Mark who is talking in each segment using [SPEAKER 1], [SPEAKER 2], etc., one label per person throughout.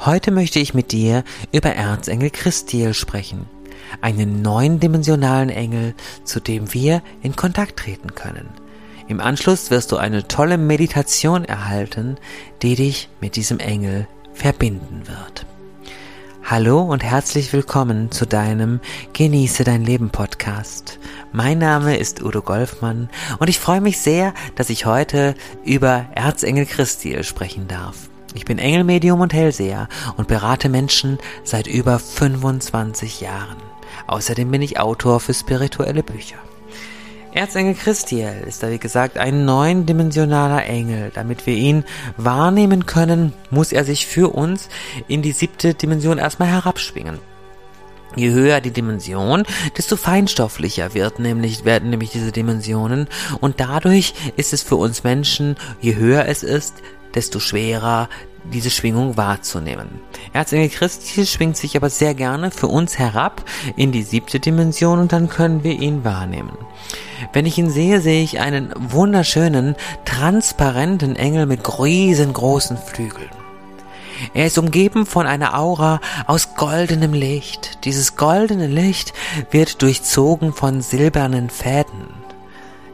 [SPEAKER 1] Heute möchte ich mit dir über Erzengel Christiel sprechen, einen neundimensionalen Engel, zu dem wir in Kontakt treten können. Im Anschluss wirst du eine tolle Meditation erhalten, die dich mit diesem Engel verbinden wird. Hallo und herzlich willkommen zu deinem Genieße dein Leben Podcast. Mein Name ist Udo Golfmann und ich freue mich sehr, dass ich heute über Erzengel Christiel sprechen darf. Ich bin Engelmedium und Hellseher und berate Menschen seit über 25 Jahren. Außerdem bin ich Autor für spirituelle Bücher. Erzengel Christiel ist da wie gesagt ein neundimensionaler Engel. Damit wir ihn wahrnehmen können, muss er sich für uns in die siebte Dimension erstmal herabschwingen. Je höher die Dimension, desto feinstofflicher wird nämlich, werden nämlich diese Dimensionen und dadurch ist es für uns Menschen, je höher es ist, desto schwerer diese Schwingung wahrzunehmen. Erzengel Christi schwingt sich aber sehr gerne für uns herab in die siebte Dimension und dann können wir ihn wahrnehmen. Wenn ich ihn sehe, sehe ich einen wunderschönen, transparenten Engel mit riesengroßen Flügeln. Er ist umgeben von einer Aura aus goldenem Licht. Dieses goldene Licht wird durchzogen von silbernen Fäden.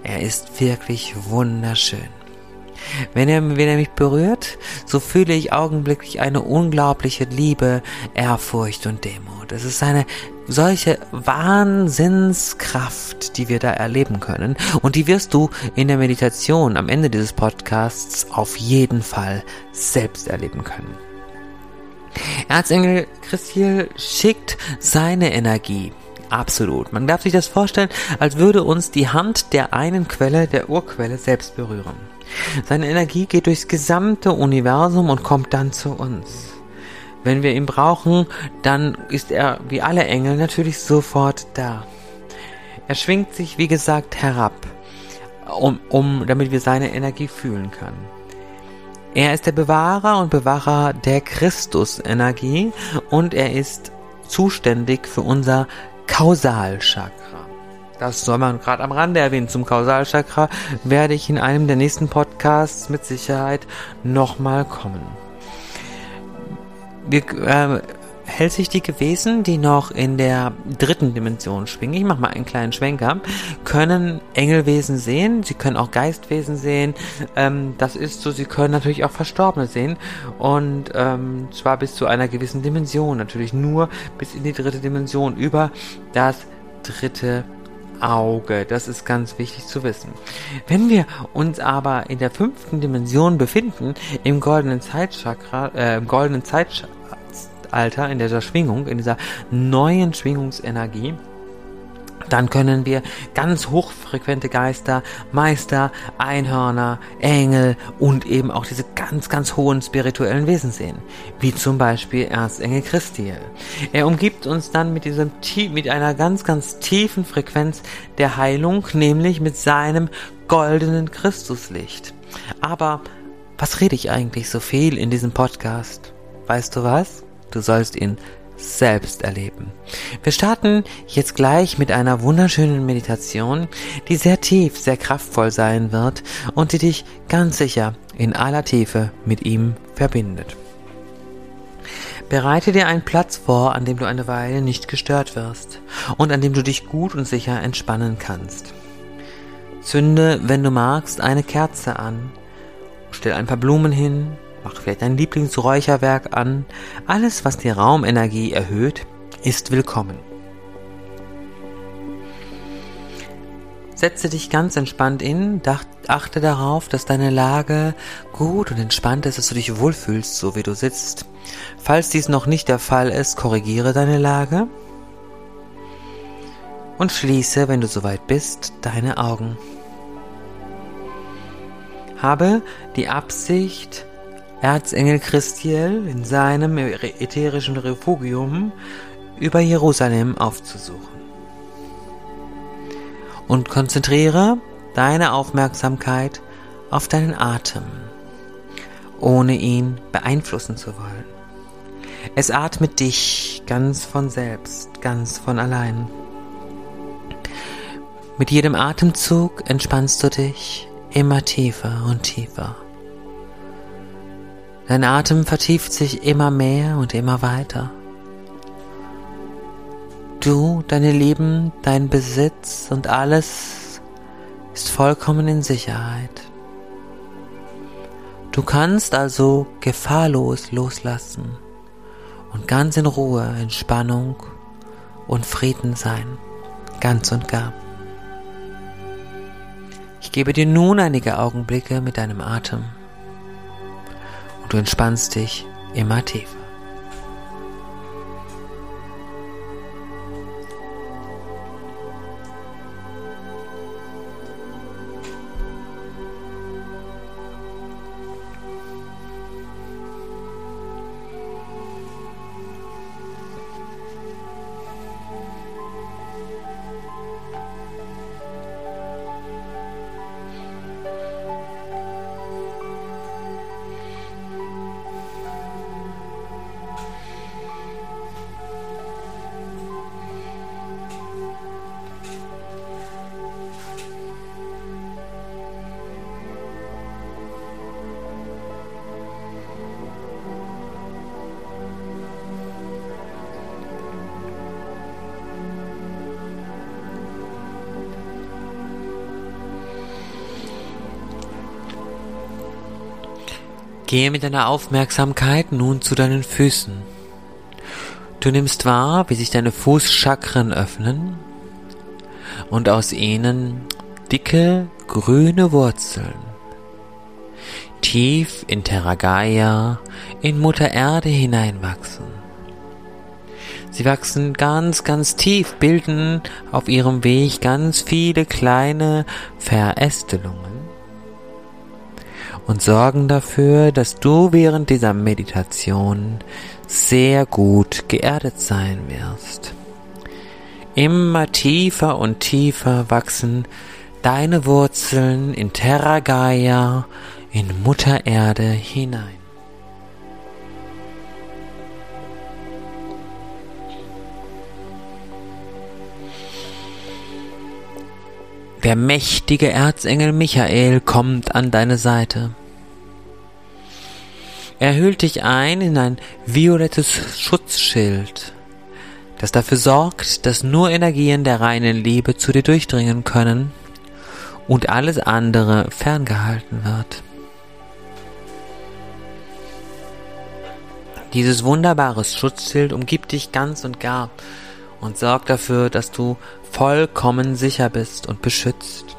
[SPEAKER 1] Er ist wirklich wunderschön. Wenn er, wenn er mich berührt, so fühle ich augenblicklich eine unglaubliche Liebe, Ehrfurcht und Demut. Es ist eine solche Wahnsinnskraft, die wir da erleben können. Und die wirst du in der Meditation am Ende dieses Podcasts auf jeden Fall selbst erleben können. Erzengel Christiel schickt seine Energie. Absolut. Man darf sich das vorstellen, als würde uns die Hand der einen Quelle, der Urquelle selbst berühren. Seine Energie geht durchs gesamte Universum und kommt dann zu uns. Wenn wir ihn brauchen, dann ist er wie alle Engel natürlich sofort da. Er schwingt sich, wie gesagt, herab, um, um, damit wir seine Energie fühlen können. Er ist der Bewahrer und Bewacher der Christusenergie und er ist zuständig für unser Kausalchakra. Das soll man gerade am Rande erwähnen. Zum Kausalchakra werde ich in einem der nächsten Podcasts mit Sicherheit nochmal kommen. Wir, äh, hellsichtige Wesen, die noch in der dritten Dimension schwingen, ich mache mal einen kleinen Schwenker, können Engelwesen sehen, sie können auch Geistwesen sehen, ähm, das ist so, sie können natürlich auch Verstorbene sehen und ähm, zwar bis zu einer gewissen Dimension, natürlich nur bis in die dritte Dimension, über das dritte Auge. Das ist ganz wichtig zu wissen. Wenn wir uns aber in der fünften Dimension befinden, im goldenen Zeitchakra, äh, im goldenen Zeitalter, in dieser Schwingung, in dieser neuen Schwingungsenergie, dann können wir ganz hochfrequente Geister, Meister, Einhörner, Engel und eben auch diese ganz, ganz hohen spirituellen Wesen sehen. Wie zum Beispiel Erzengel Christiel. Er umgibt uns dann mit diesem, mit einer ganz, ganz tiefen Frequenz der Heilung, nämlich mit seinem goldenen Christuslicht. Aber was rede ich eigentlich so viel in diesem Podcast? Weißt du was? Du sollst ihn selbst erleben. Wir starten jetzt gleich mit einer wunderschönen Meditation, die sehr tief, sehr kraftvoll sein wird und die dich ganz sicher in aller Tiefe mit ihm verbindet. Bereite dir einen Platz vor, an dem du eine Weile nicht gestört wirst und an dem du dich gut und sicher entspannen kannst. Zünde, wenn du magst, eine Kerze an, stell ein paar Blumen hin, Mach vielleicht dein Lieblingsräucherwerk an. Alles, was die Raumenergie erhöht, ist willkommen. Setze dich ganz entspannt in, achte darauf, dass deine Lage gut und entspannt ist, dass du dich wohlfühlst, so wie du sitzt. Falls dies noch nicht der Fall ist, korrigiere deine Lage und schließe, wenn du soweit bist, deine Augen. Habe die Absicht, Erzengel Christiel in seinem ätherischen Refugium über Jerusalem aufzusuchen. Und konzentriere deine Aufmerksamkeit auf deinen Atem, ohne ihn beeinflussen zu wollen. Es atmet dich ganz von selbst, ganz von allein. Mit jedem Atemzug entspannst du dich immer tiefer und tiefer. Dein Atem vertieft sich immer mehr und immer weiter. Du, deine Lieben, dein Besitz und alles ist vollkommen in Sicherheit. Du kannst also gefahrlos loslassen und ganz in Ruhe, Entspannung und Frieden sein, ganz und gar. Ich gebe dir nun einige Augenblicke mit deinem Atem und du entspannst dich immer tiefer. Gehe mit deiner Aufmerksamkeit nun zu deinen Füßen. Du nimmst wahr, wie sich deine Fußchakren öffnen und aus ihnen dicke grüne Wurzeln tief in Terra Gaia, in Mutter Erde hineinwachsen. Sie wachsen ganz, ganz tief, bilden auf ihrem Weg ganz viele kleine Verästelungen und sorgen dafür, dass du während dieser Meditation sehr gut geerdet sein wirst. Immer tiefer und tiefer wachsen deine Wurzeln in Terra Gaia, in Mutter Erde hinein. Der mächtige Erzengel Michael kommt an deine Seite. Er hüllt dich ein in ein violettes Schutzschild, das dafür sorgt, dass nur Energien der reinen Liebe zu dir durchdringen können und alles andere ferngehalten wird. Dieses wunderbare Schutzschild umgibt dich ganz und gar und sorgt dafür, dass du vollkommen sicher bist und beschützt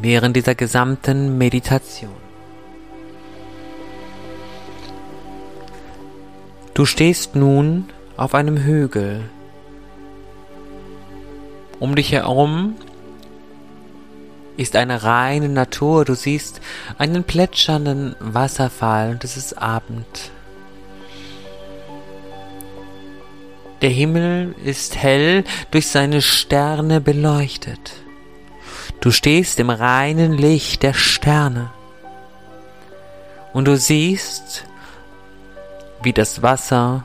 [SPEAKER 1] während dieser gesamten Meditation. Du stehst nun auf einem Hügel. Um dich herum ist eine reine Natur. Du siehst einen plätschernden Wasserfall und es ist Abend. Der Himmel ist hell durch seine Sterne beleuchtet. Du stehst im reinen Licht der Sterne. Und du siehst, wie das Wasser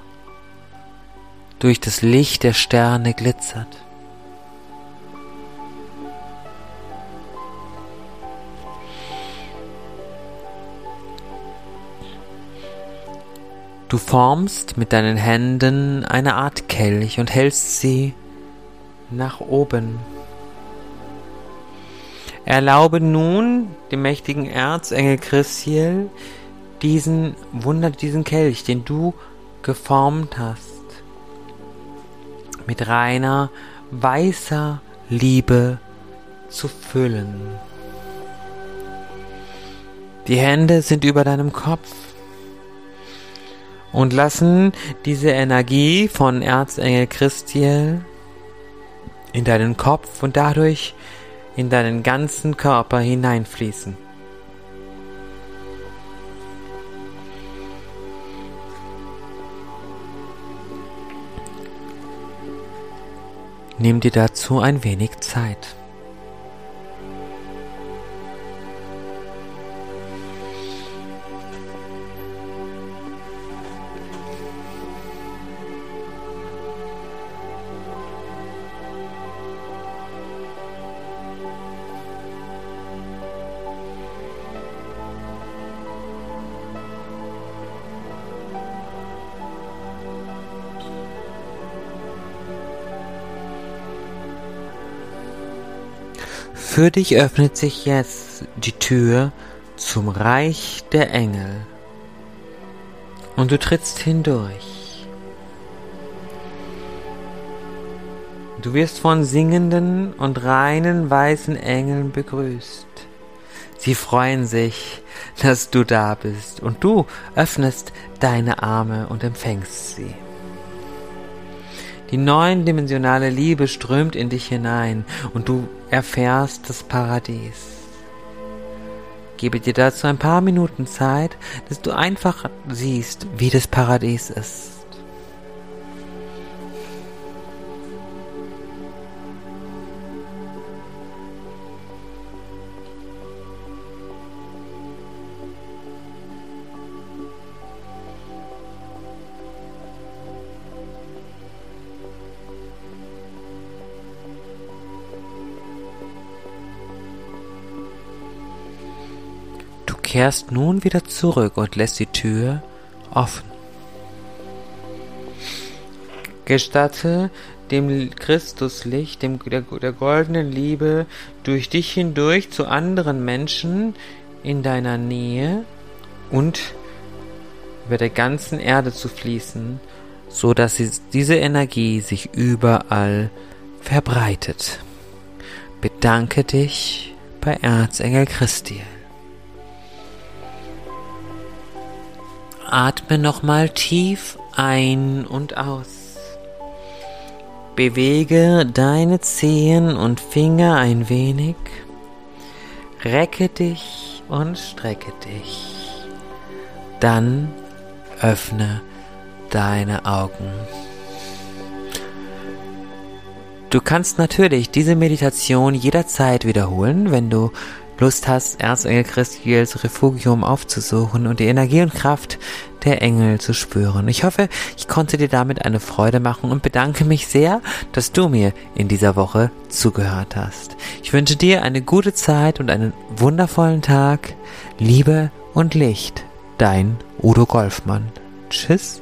[SPEAKER 1] durch das Licht der Sterne glitzert. Du formst mit deinen Händen eine Art Kelch und hältst sie nach oben. Erlaube nun dem mächtigen Erzengel Christiel diesen Wunder, diesen Kelch, den du geformt hast, mit reiner, weißer Liebe zu füllen. Die Hände sind über deinem Kopf und lassen diese Energie von Erzengel Christiel in deinen Kopf und dadurch in deinen ganzen Körper hineinfließen. Nimm dir dazu ein wenig Zeit. Für dich öffnet sich jetzt die Tür zum Reich der Engel. Und du trittst hindurch. Du wirst von singenden und reinen weißen Engeln begrüßt. Sie freuen sich, dass du da bist und du öffnest deine Arme und empfängst sie. Die neundimensionale Liebe strömt in dich hinein und du erfährst das Paradies. Gebe dir dazu ein paar Minuten Zeit, dass du einfach siehst, wie das Paradies ist. Kehrst nun wieder zurück und lässt die Tür offen. Gestatte dem Christuslicht, dem, der, der goldenen Liebe durch dich hindurch zu anderen Menschen in deiner Nähe und über der ganzen Erde zu fließen, so dass diese Energie sich überall verbreitet. Bedanke dich bei Erzengel Christi. Atme nochmal tief ein und aus. Bewege deine Zehen und Finger ein wenig. Recke dich und strecke dich. Dann öffne deine Augen. Du kannst natürlich diese Meditation jederzeit wiederholen, wenn du Lust hast, Erzengel Christiels Refugium aufzusuchen und die Energie und Kraft der Engel zu spüren. Ich hoffe, ich konnte dir damit eine Freude machen und bedanke mich sehr, dass du mir in dieser Woche zugehört hast. Ich wünsche dir eine gute Zeit und einen wundervollen Tag. Liebe und Licht. Dein Udo Golfmann. Tschüss.